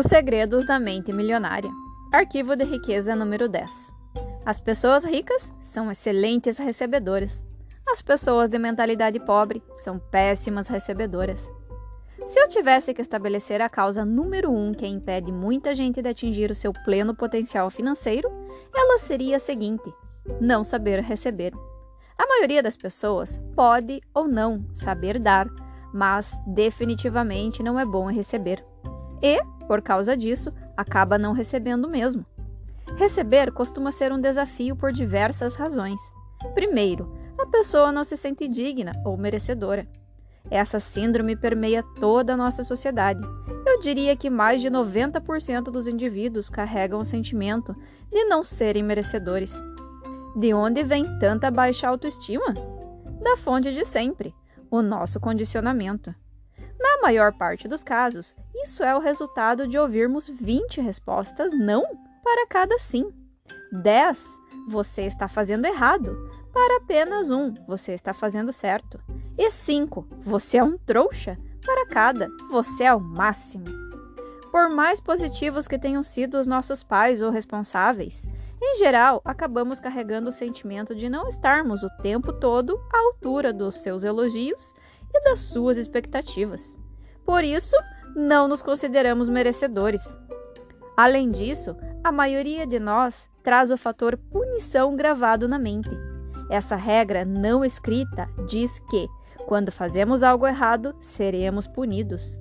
Os segredos da mente milionária. Arquivo de riqueza número 10. As pessoas ricas são excelentes recebedoras. As pessoas de mentalidade pobre são péssimas recebedoras. Se eu tivesse que estabelecer a causa número um que impede muita gente de atingir o seu pleno potencial financeiro, ela seria a seguinte: não saber receber. A maioria das pessoas pode ou não saber dar, mas definitivamente não é bom em receber. E, por causa disso, acaba não recebendo mesmo. Receber costuma ser um desafio por diversas razões. Primeiro, a pessoa não se sente digna ou merecedora. Essa síndrome permeia toda a nossa sociedade. Eu diria que mais de 90% dos indivíduos carregam o sentimento de não serem merecedores. De onde vem tanta baixa autoestima? Da fonte de sempre, o nosso condicionamento. Na maior parte dos casos, isso é o resultado de ouvirmos 20 respostas não para cada sim. 10. Você está fazendo errado. Para apenas um, você está fazendo certo. E 5. Você é um trouxa. Para cada, você é o máximo. Por mais positivos que tenham sido os nossos pais ou responsáveis, em geral, acabamos carregando o sentimento de não estarmos o tempo todo à altura dos seus elogios e das suas expectativas. Por isso, não nos consideramos merecedores. Além disso, a maioria de nós traz o fator punição gravado na mente. Essa regra não escrita diz que, quando fazemos algo errado, seremos punidos.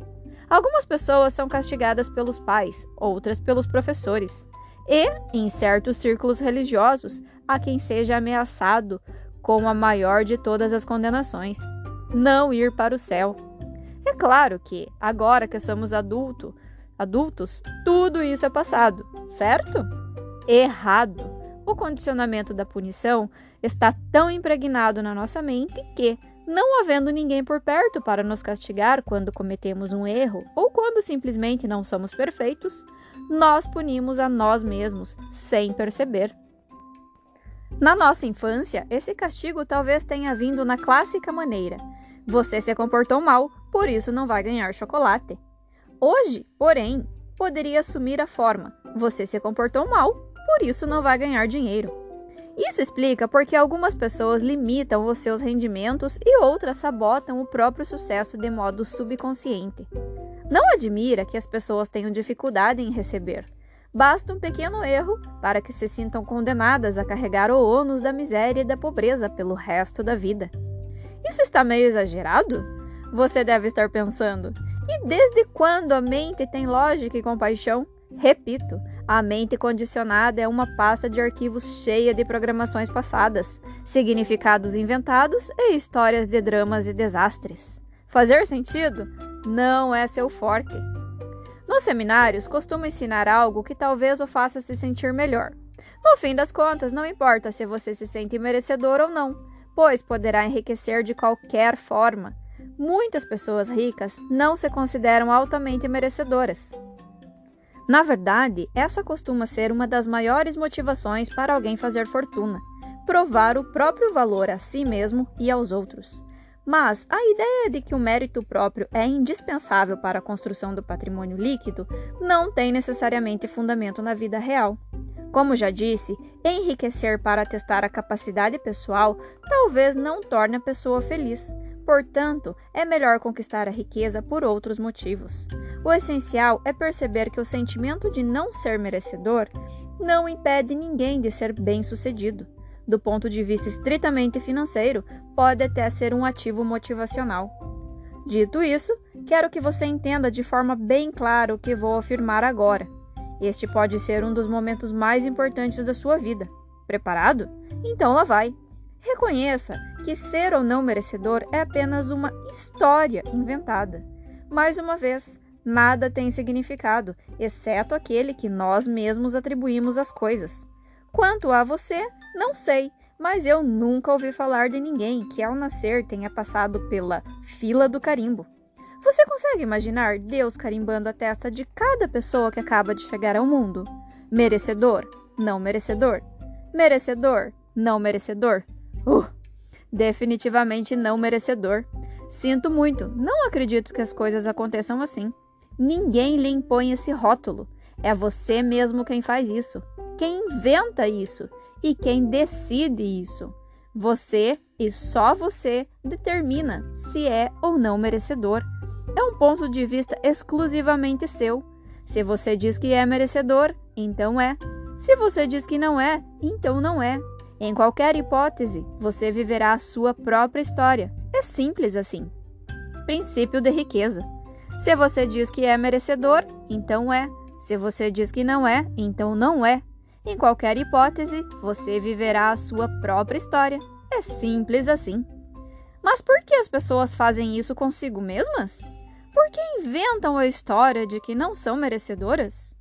Algumas pessoas são castigadas pelos pais, outras pelos professores. E, em certos círculos religiosos, há quem seja ameaçado com a maior de todas as condenações: não ir para o céu. É claro que, agora que somos adulto, adultos, tudo isso é passado, certo? Errado. O condicionamento da punição está tão impregnado na nossa mente que, não havendo ninguém por perto para nos castigar quando cometemos um erro ou quando simplesmente não somos perfeitos, nós punimos a nós mesmos sem perceber. Na nossa infância, esse castigo talvez tenha vindo na clássica maneira: você se comportou mal, por isso não vai ganhar chocolate. Hoje, porém, poderia assumir a forma: você se comportou mal, por isso não vai ganhar dinheiro. Isso explica porque algumas pessoas limitam os seus rendimentos e outras sabotam o próprio sucesso de modo subconsciente. Não admira que as pessoas tenham dificuldade em receber. Basta um pequeno erro para que se sintam condenadas a carregar o ônus da miséria e da pobreza pelo resto da vida. Isso está meio exagerado? Você deve estar pensando. E desde quando a mente tem lógica e compaixão? Repito, a mente condicionada é uma pasta de arquivos cheia de programações passadas, significados inventados e histórias de dramas e desastres. Fazer sentido? Não é seu forte. Nos seminários, costumo ensinar algo que talvez o faça se sentir melhor. No fim das contas, não importa se você se sente merecedor ou não, pois poderá enriquecer de qualquer forma. Muitas pessoas ricas não se consideram altamente merecedoras. Na verdade, essa costuma ser uma das maiores motivações para alguém fazer fortuna: provar o próprio valor a si mesmo e aos outros. Mas a ideia de que o mérito próprio é indispensável para a construção do patrimônio líquido não tem necessariamente fundamento na vida real. Como já disse, enriquecer para testar a capacidade pessoal talvez não torne a pessoa feliz. Portanto, é melhor conquistar a riqueza por outros motivos. O essencial é perceber que o sentimento de não ser merecedor não impede ninguém de ser bem-sucedido do ponto de vista estritamente financeiro, pode até ser um ativo motivacional. Dito isso, quero que você entenda de forma bem clara o que vou afirmar agora. Este pode ser um dos momentos mais importantes da sua vida. Preparado? Então lá vai. Reconheça que ser ou não merecedor é apenas uma história inventada. Mais uma vez, nada tem significado, exceto aquele que nós mesmos atribuímos às coisas. Quanto a você, não sei, mas eu nunca ouvi falar de ninguém que ao nascer tenha passado pela fila do carimbo. Você consegue imaginar Deus carimbando a testa de cada pessoa que acaba de chegar ao mundo? Merecedor? Não merecedor? Merecedor? Não merecedor? Uh, definitivamente não merecedor. Sinto muito, não acredito que as coisas aconteçam assim. Ninguém lhe impõe esse rótulo. É você mesmo quem faz isso, quem inventa isso e quem decide isso. Você e só você determina se é ou não merecedor. É um ponto de vista exclusivamente seu. Se você diz que é merecedor, então é. Se você diz que não é, então não é. Em qualquer hipótese, você viverá a sua própria história. É simples assim. Princípio de riqueza. Se você diz que é merecedor, então é. Se você diz que não é, então não é. Em qualquer hipótese, você viverá a sua própria história. É simples assim. Mas por que as pessoas fazem isso consigo mesmas? Por que inventam a história de que não são merecedoras?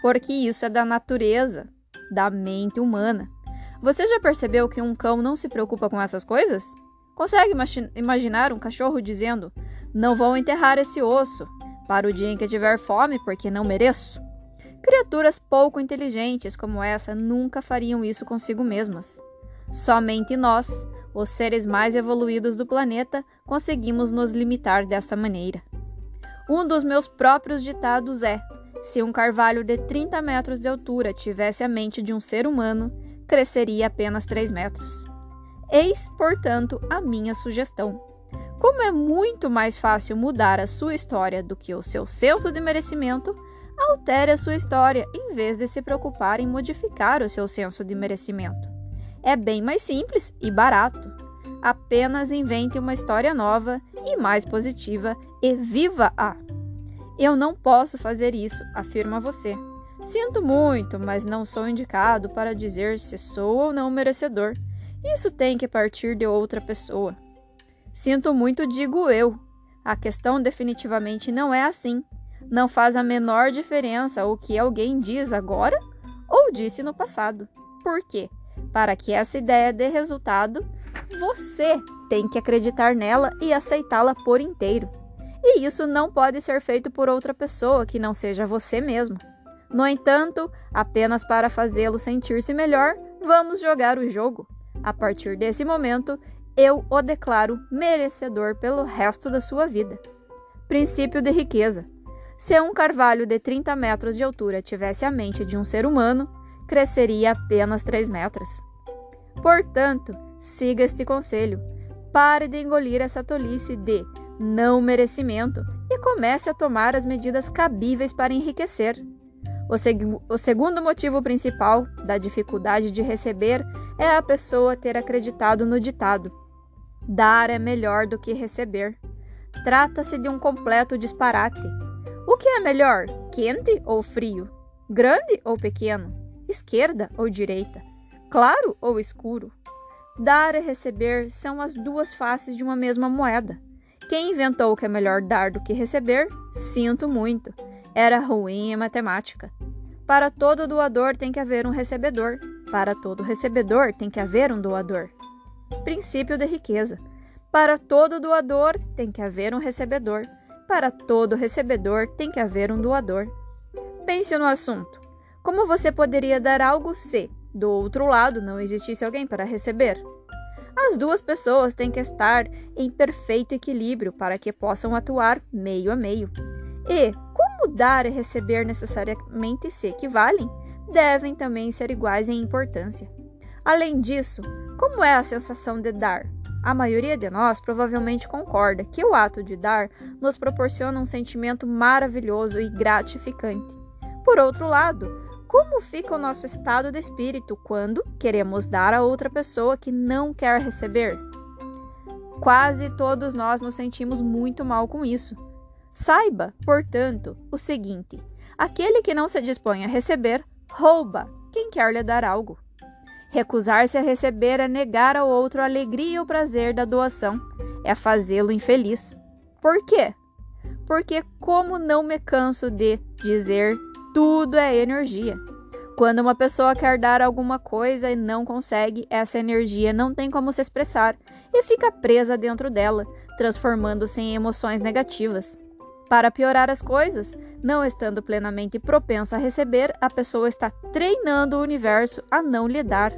Porque isso é da natureza, da mente humana. Você já percebeu que um cão não se preocupa com essas coisas? Consegue imaginar um cachorro dizendo: Não vou enterrar esse osso para o dia em que tiver fome porque não mereço? Criaturas pouco inteligentes como essa nunca fariam isso consigo mesmas. Somente nós, os seres mais evoluídos do planeta, conseguimos nos limitar desta maneira. Um dos meus próprios ditados é: se um carvalho de 30 metros de altura tivesse a mente de um ser humano, cresceria apenas 3 metros. Eis, portanto, a minha sugestão. Como é muito mais fácil mudar a sua história do que o seu senso de merecimento, altere a sua história em vez de se preocupar em modificar o seu senso de merecimento. É bem mais simples e barato. Apenas invente uma história nova e mais positiva e viva-a. Eu não posso fazer isso, afirma você. Sinto muito, mas não sou indicado para dizer se sou ou não merecedor. Isso tem que partir de outra pessoa. Sinto muito, digo eu. A questão definitivamente não é assim. Não faz a menor diferença o que alguém diz agora ou disse no passado. Por quê? Para que essa ideia dê resultado, você tem que acreditar nela e aceitá-la por inteiro. E isso não pode ser feito por outra pessoa que não seja você mesmo. No entanto, apenas para fazê-lo sentir-se melhor, vamos jogar o jogo. A partir desse momento, eu o declaro merecedor pelo resto da sua vida. Princípio de riqueza. Se um carvalho de 30 metros de altura tivesse a mente de um ser humano, cresceria apenas 3 metros. Portanto, siga este conselho. Pare de engolir essa tolice de não merecimento e comece a tomar as medidas cabíveis para enriquecer. O, seg o segundo motivo principal da dificuldade de receber é a pessoa ter acreditado no ditado: dar é melhor do que receber. Trata-se de um completo disparate. O que é melhor, quente ou frio? Grande ou pequeno? Esquerda ou direita? Claro ou escuro? Dar e receber são as duas faces de uma mesma moeda. Quem inventou que é melhor dar do que receber, sinto muito. Era ruim em matemática. Para todo doador tem que haver um recebedor. Para todo recebedor tem que haver um doador. Princípio de riqueza. Para todo doador tem que haver um recebedor. Para todo recebedor tem que haver um doador. Pense no assunto. Como você poderia dar algo se, do outro lado, não existisse alguém para receber? As duas pessoas têm que estar em perfeito equilíbrio para que possam atuar meio a meio. E, como dar e receber necessariamente se equivalem, devem também ser iguais em importância. Além disso, como é a sensação de dar? A maioria de nós provavelmente concorda que o ato de dar nos proporciona um sentimento maravilhoso e gratificante. Por outro lado, como fica o nosso estado de espírito quando queremos dar a outra pessoa que não quer receber? Quase todos nós nos sentimos muito mal com isso. Saiba, portanto, o seguinte: aquele que não se dispõe a receber, rouba quem quer lhe dar algo. Recusar-se a receber é negar ao outro a alegria e o prazer da doação, é fazê-lo infeliz. Por quê? Porque, como não me canso de dizer, tudo é energia. Quando uma pessoa quer dar alguma coisa e não consegue, essa energia não tem como se expressar e fica presa dentro dela, transformando-se em emoções negativas. Para piorar as coisas, não estando plenamente propensa a receber, a pessoa está treinando o universo a não lhe dar.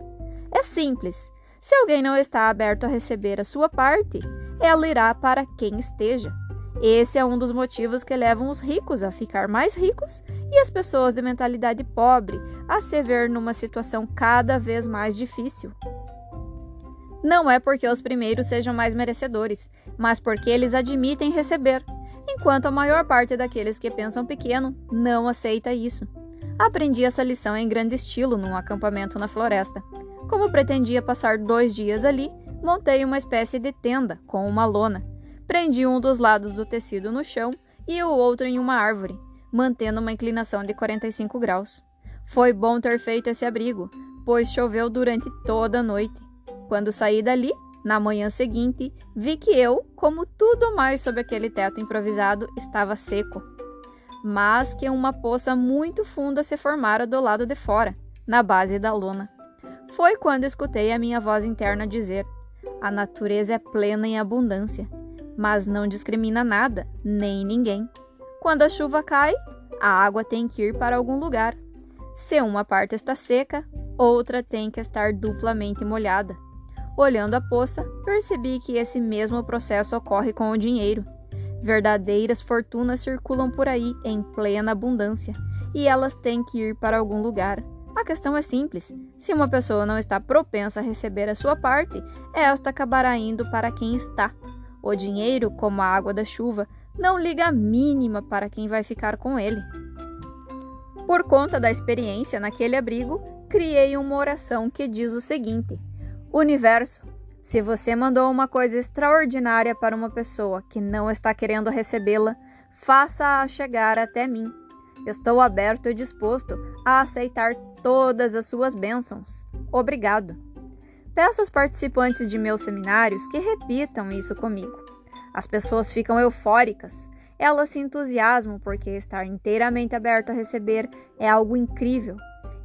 É simples. Se alguém não está aberto a receber a sua parte, ela irá para quem esteja. Esse é um dos motivos que levam os ricos a ficar mais ricos e as pessoas de mentalidade pobre a se ver numa situação cada vez mais difícil. Não é porque os primeiros sejam mais merecedores, mas porque eles admitem receber, enquanto a maior parte daqueles que pensam pequeno não aceita isso. Aprendi essa lição em grande estilo num acampamento na floresta. Como pretendia passar dois dias ali, montei uma espécie de tenda com uma lona. Prendi um dos lados do tecido no chão e o outro em uma árvore, mantendo uma inclinação de 45 graus. Foi bom ter feito esse abrigo, pois choveu durante toda a noite. Quando saí dali, na manhã seguinte, vi que eu, como tudo mais sob aquele teto improvisado, estava seco, mas que uma poça muito funda se formara do lado de fora, na base da lona. Foi quando escutei a minha voz interna dizer: A natureza é plena em abundância, mas não discrimina nada, nem ninguém. Quando a chuva cai, a água tem que ir para algum lugar. Se uma parte está seca, outra tem que estar duplamente molhada. Olhando a poça, percebi que esse mesmo processo ocorre com o dinheiro. Verdadeiras fortunas circulam por aí em plena abundância e elas têm que ir para algum lugar. A questão é simples: se uma pessoa não está propensa a receber a sua parte, esta acabará indo para quem está. O dinheiro, como a água da chuva, não liga a mínima para quem vai ficar com ele. Por conta da experiência naquele abrigo, criei uma oração que diz o seguinte: Universo, se você mandou uma coisa extraordinária para uma pessoa que não está querendo recebê-la, faça-a chegar até mim. Estou aberto e disposto a aceitar todas as suas bênçãos. Obrigado. Peço aos participantes de meus seminários que repitam isso comigo. As pessoas ficam eufóricas. Elas se entusiasmam porque estar inteiramente aberto a receber é algo incrível.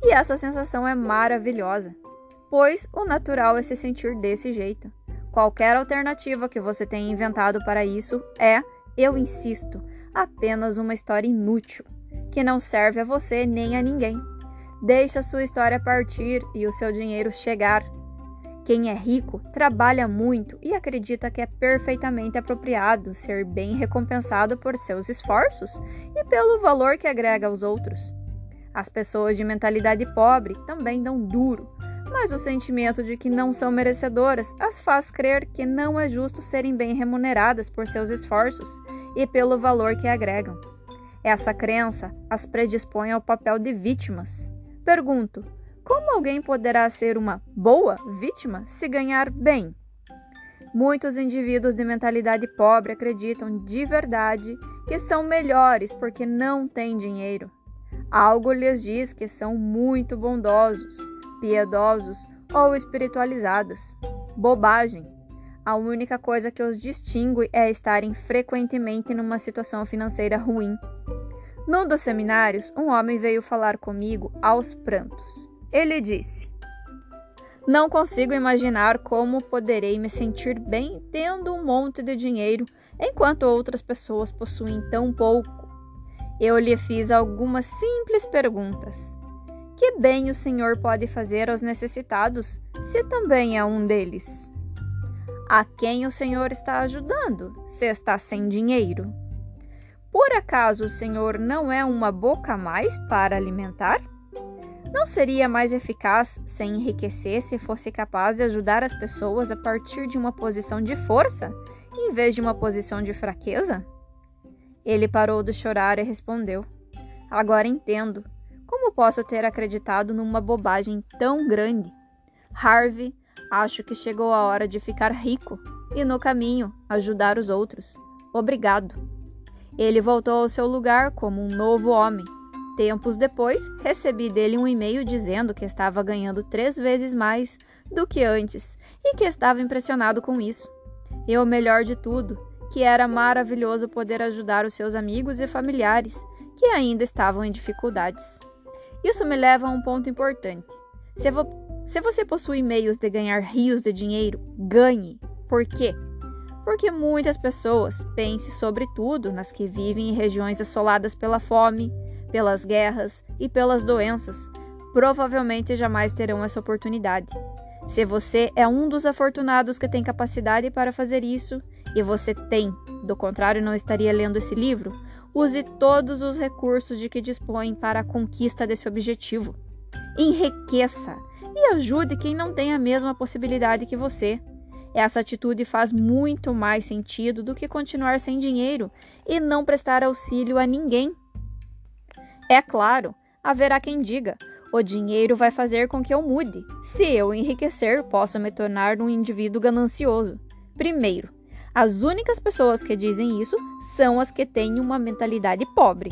E essa sensação é maravilhosa pois o natural é se sentir desse jeito. Qualquer alternativa que você tenha inventado para isso é, eu insisto, apenas uma história inútil, que não serve a você nem a ninguém. Deixe a sua história partir e o seu dinheiro chegar. Quem é rico trabalha muito e acredita que é perfeitamente apropriado ser bem recompensado por seus esforços e pelo valor que agrega aos outros. As pessoas de mentalidade pobre também dão duro mas o sentimento de que não são merecedoras as faz crer que não é justo serem bem remuneradas por seus esforços e pelo valor que agregam. Essa crença as predispõe ao papel de vítimas. Pergunto: como alguém poderá ser uma boa vítima se ganhar bem? Muitos indivíduos de mentalidade pobre acreditam de verdade que são melhores porque não têm dinheiro. Algo lhes diz que são muito bondosos piedosos ou espiritualizados. Bobagem! A única coisa que os distingue é estarem frequentemente numa situação financeira ruim. Num dos seminários, um homem veio falar comigo aos prantos. Ele disse: Não consigo imaginar como poderei me sentir bem tendo um monte de dinheiro enquanto outras pessoas possuem tão pouco. Eu lhe fiz algumas simples perguntas. Que bem o Senhor pode fazer aos necessitados, se também é um deles? A quem o Senhor está ajudando, se está sem dinheiro? Por acaso o Senhor não é uma boca a mais para alimentar? Não seria mais eficaz se enriquecer se fosse capaz de ajudar as pessoas a partir de uma posição de força, em vez de uma posição de fraqueza? Ele parou de chorar e respondeu: Agora entendo. Como posso ter acreditado numa bobagem tão grande? Harvey, acho que chegou a hora de ficar rico e, no caminho, ajudar os outros. Obrigado. Ele voltou ao seu lugar como um novo homem. Tempos depois, recebi dele um e-mail dizendo que estava ganhando três vezes mais do que antes e que estava impressionado com isso. E o melhor de tudo, que era maravilhoso poder ajudar os seus amigos e familiares que ainda estavam em dificuldades. Isso me leva a um ponto importante. Se, vo se você possui meios de ganhar rios de dinheiro, ganhe. Por quê? Porque muitas pessoas, pense sobretudo nas que vivem em regiões assoladas pela fome, pelas guerras e pelas doenças, provavelmente jamais terão essa oportunidade. Se você é um dos afortunados que tem capacidade para fazer isso, e você tem, do contrário, não estaria lendo esse livro, use todos os recursos de que dispõe para a conquista desse objetivo. Enriqueça e ajude quem não tem a mesma possibilidade que você. Essa atitude faz muito mais sentido do que continuar sem dinheiro e não prestar auxílio a ninguém. É claro, haverá quem diga: o dinheiro vai fazer com que eu mude. Se eu enriquecer, posso me tornar um indivíduo ganancioso. Primeiro, as únicas pessoas que dizem isso são as que têm uma mentalidade pobre.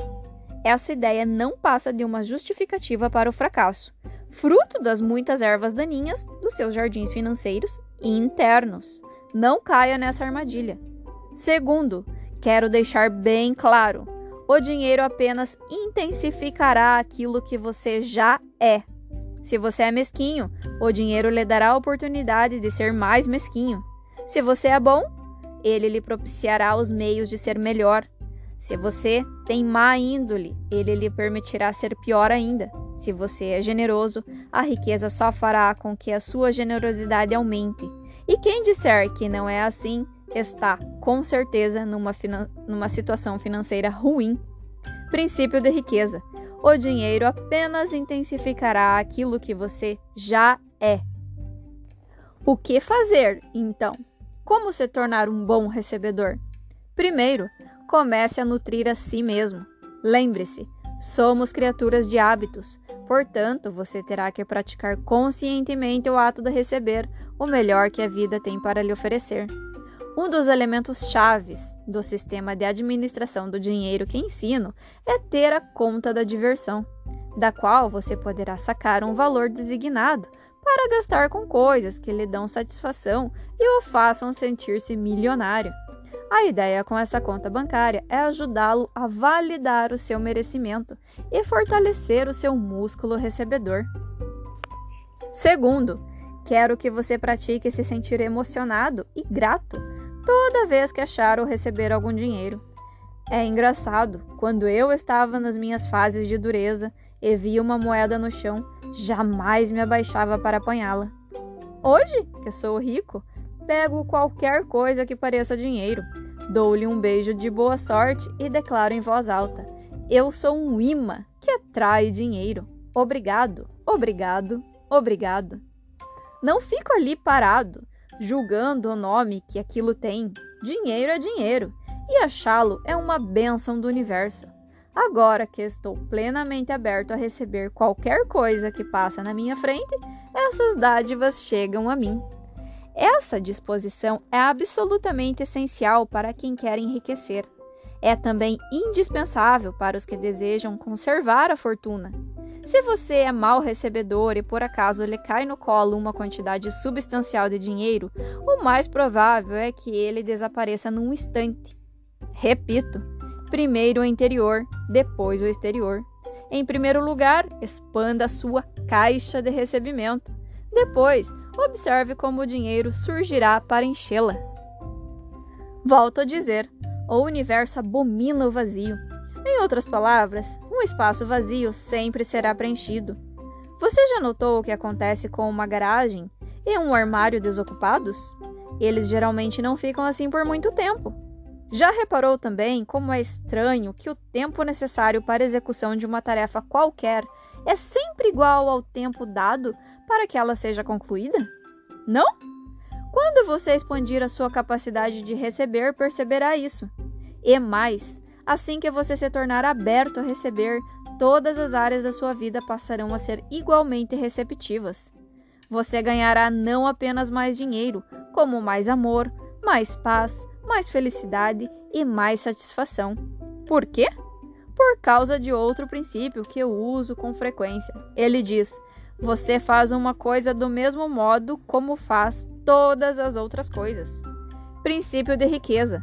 Essa ideia não passa de uma justificativa para o fracasso, fruto das muitas ervas daninhas dos seus jardins financeiros e internos. Não caia nessa armadilha. Segundo, quero deixar bem claro: o dinheiro apenas intensificará aquilo que você já é. Se você é mesquinho, o dinheiro lhe dará a oportunidade de ser mais mesquinho. Se você é bom, ele lhe propiciará os meios de ser melhor. Se você tem má índole, ele lhe permitirá ser pior ainda. Se você é generoso, a riqueza só fará com que a sua generosidade aumente. E quem disser que não é assim, está, com certeza, numa, numa situação financeira ruim. Princípio de riqueza: o dinheiro apenas intensificará aquilo que você já é. O que fazer, então? Como se tornar um bom recebedor? Primeiro, comece a nutrir a si mesmo. Lembre-se, somos criaturas de hábitos, portanto, você terá que praticar conscientemente o ato de receber o melhor que a vida tem para lhe oferecer. Um dos elementos chaves do sistema de administração do dinheiro que ensino é ter a conta da diversão, da qual você poderá sacar um valor designado para gastar com coisas que lhe dão satisfação e o façam sentir-se milionário. A ideia com essa conta bancária é ajudá-lo a validar o seu merecimento e fortalecer o seu músculo recebedor. Segundo, quero que você pratique se sentir emocionado e grato toda vez que achar ou receber algum dinheiro. É engraçado, quando eu estava nas minhas fases de dureza e via uma moeda no chão, jamais me abaixava para apanhá-la. Hoje, que sou rico, pego qualquer coisa que pareça dinheiro, dou-lhe um beijo de boa sorte e declaro em voz alta: Eu sou um imã que atrai dinheiro. Obrigado, obrigado, obrigado. Não fico ali parado julgando o nome que aquilo tem. Dinheiro é dinheiro, e achá-lo é uma bênção do universo. Agora que estou plenamente aberto a receber qualquer coisa que passa na minha frente, essas dádivas chegam a mim. Essa disposição é absolutamente essencial para quem quer enriquecer. É também indispensável para os que desejam conservar a fortuna. Se você é mau recebedor e por acaso lhe cai no colo uma quantidade substancial de dinheiro, o mais provável é que ele desapareça num instante. Repito: primeiro o interior, depois o exterior. Em primeiro lugar, expanda a sua caixa de recebimento. Depois, observe como o dinheiro surgirá para enchê-la. Volto a dizer: o universo abomina o vazio. Em outras palavras, um espaço vazio sempre será preenchido. Você já notou o que acontece com uma garagem e um armário desocupados? Eles geralmente não ficam assim por muito tempo. Já reparou também como é estranho que o tempo necessário para a execução de uma tarefa qualquer é sempre igual ao tempo dado para que ela seja concluída? Não? Quando você expandir a sua capacidade de receber, perceberá isso. E mais, Assim que você se tornar aberto a receber, todas as áreas da sua vida passarão a ser igualmente receptivas. Você ganhará não apenas mais dinheiro, como mais amor, mais paz, mais felicidade e mais satisfação. Por quê? Por causa de outro princípio que eu uso com frequência. Ele diz: você faz uma coisa do mesmo modo como faz todas as outras coisas. Princípio de riqueza.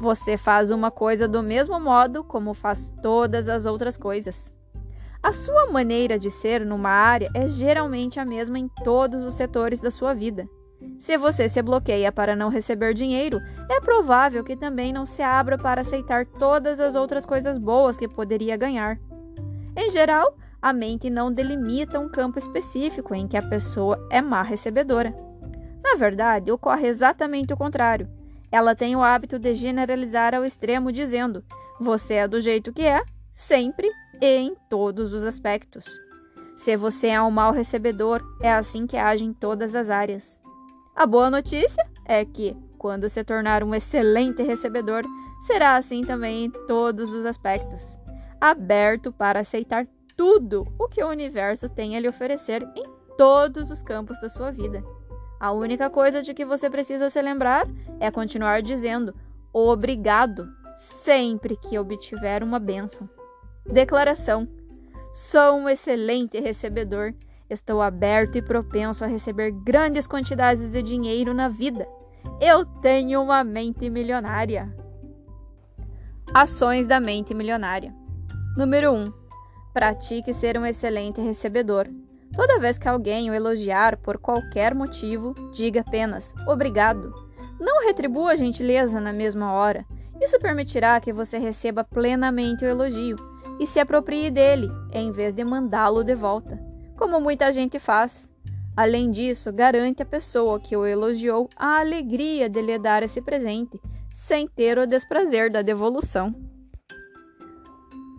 Você faz uma coisa do mesmo modo como faz todas as outras coisas. A sua maneira de ser numa área é geralmente a mesma em todos os setores da sua vida. Se você se bloqueia para não receber dinheiro, é provável que também não se abra para aceitar todas as outras coisas boas que poderia ganhar. Em geral, a mente não delimita um campo específico em que a pessoa é má recebedora. Na verdade, ocorre exatamente o contrário. Ela tem o hábito de generalizar ao extremo, dizendo: você é do jeito que é, sempre e em todos os aspectos. Se você é um mau recebedor, é assim que age em todas as áreas. A boa notícia é que, quando se tornar um excelente recebedor, será assim também em todos os aspectos, aberto para aceitar tudo o que o universo tem a lhe oferecer em todos os campos da sua vida. A única coisa de que você precisa se lembrar é continuar dizendo obrigado sempre que obtiver uma bênção. Declaração: Sou um excelente recebedor. Estou aberto e propenso a receber grandes quantidades de dinheiro na vida. Eu tenho uma mente milionária. Ações da mente milionária. Número 1. Pratique ser um excelente recebedor. Toda vez que alguém o elogiar por qualquer motivo, diga apenas obrigado. Não retribua a gentileza na mesma hora. Isso permitirá que você receba plenamente o elogio e se aproprie dele, em vez de mandá-lo de volta, como muita gente faz. Além disso, garante à pessoa que o elogiou a alegria de lhe dar esse presente, sem ter o desprazer da devolução.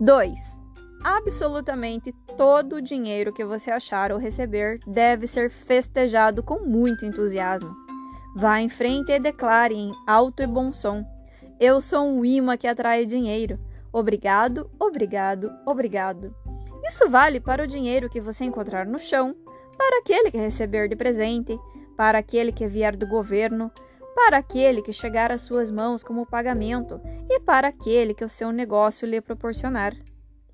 2. Absolutamente todo o dinheiro que você achar ou receber deve ser festejado com muito entusiasmo. Vá em frente e declare em alto e bom som: Eu sou um imã que atrai dinheiro. Obrigado, obrigado, obrigado. Isso vale para o dinheiro que você encontrar no chão, para aquele que receber de presente, para aquele que vier do governo, para aquele que chegar às suas mãos como pagamento e para aquele que o seu negócio lhe proporcionar.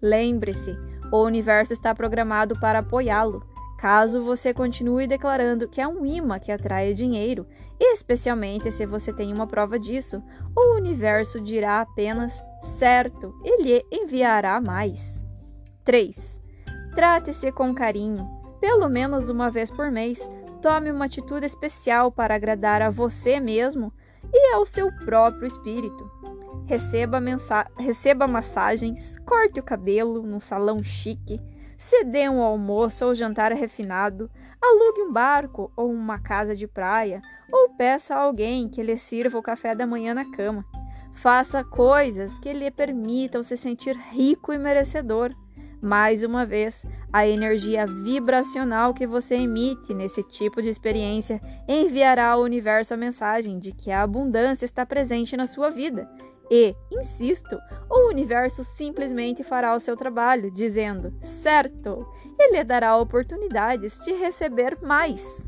Lembre-se, o universo está programado para apoiá-lo. Caso você continue declarando que é um imã que atrai dinheiro, especialmente se você tem uma prova disso, o universo dirá apenas certo e lhe enviará mais. 3. Trate-se com carinho. Pelo menos uma vez por mês, tome uma atitude especial para agradar a você mesmo e ao seu próprio espírito receba, receba massagens, corte o cabelo num salão chique, se dê um almoço ou jantar refinado, alugue um barco ou uma casa de praia, ou peça a alguém que lhe sirva o café da manhã na cama. Faça coisas que lhe permitam se sentir rico e merecedor. Mais uma vez, a energia vibracional que você emite nesse tipo de experiência enviará ao universo a mensagem de que a abundância está presente na sua vida e, insisto, o universo simplesmente fará o seu trabalho, dizendo: certo, ele lhe dará oportunidades de receber mais.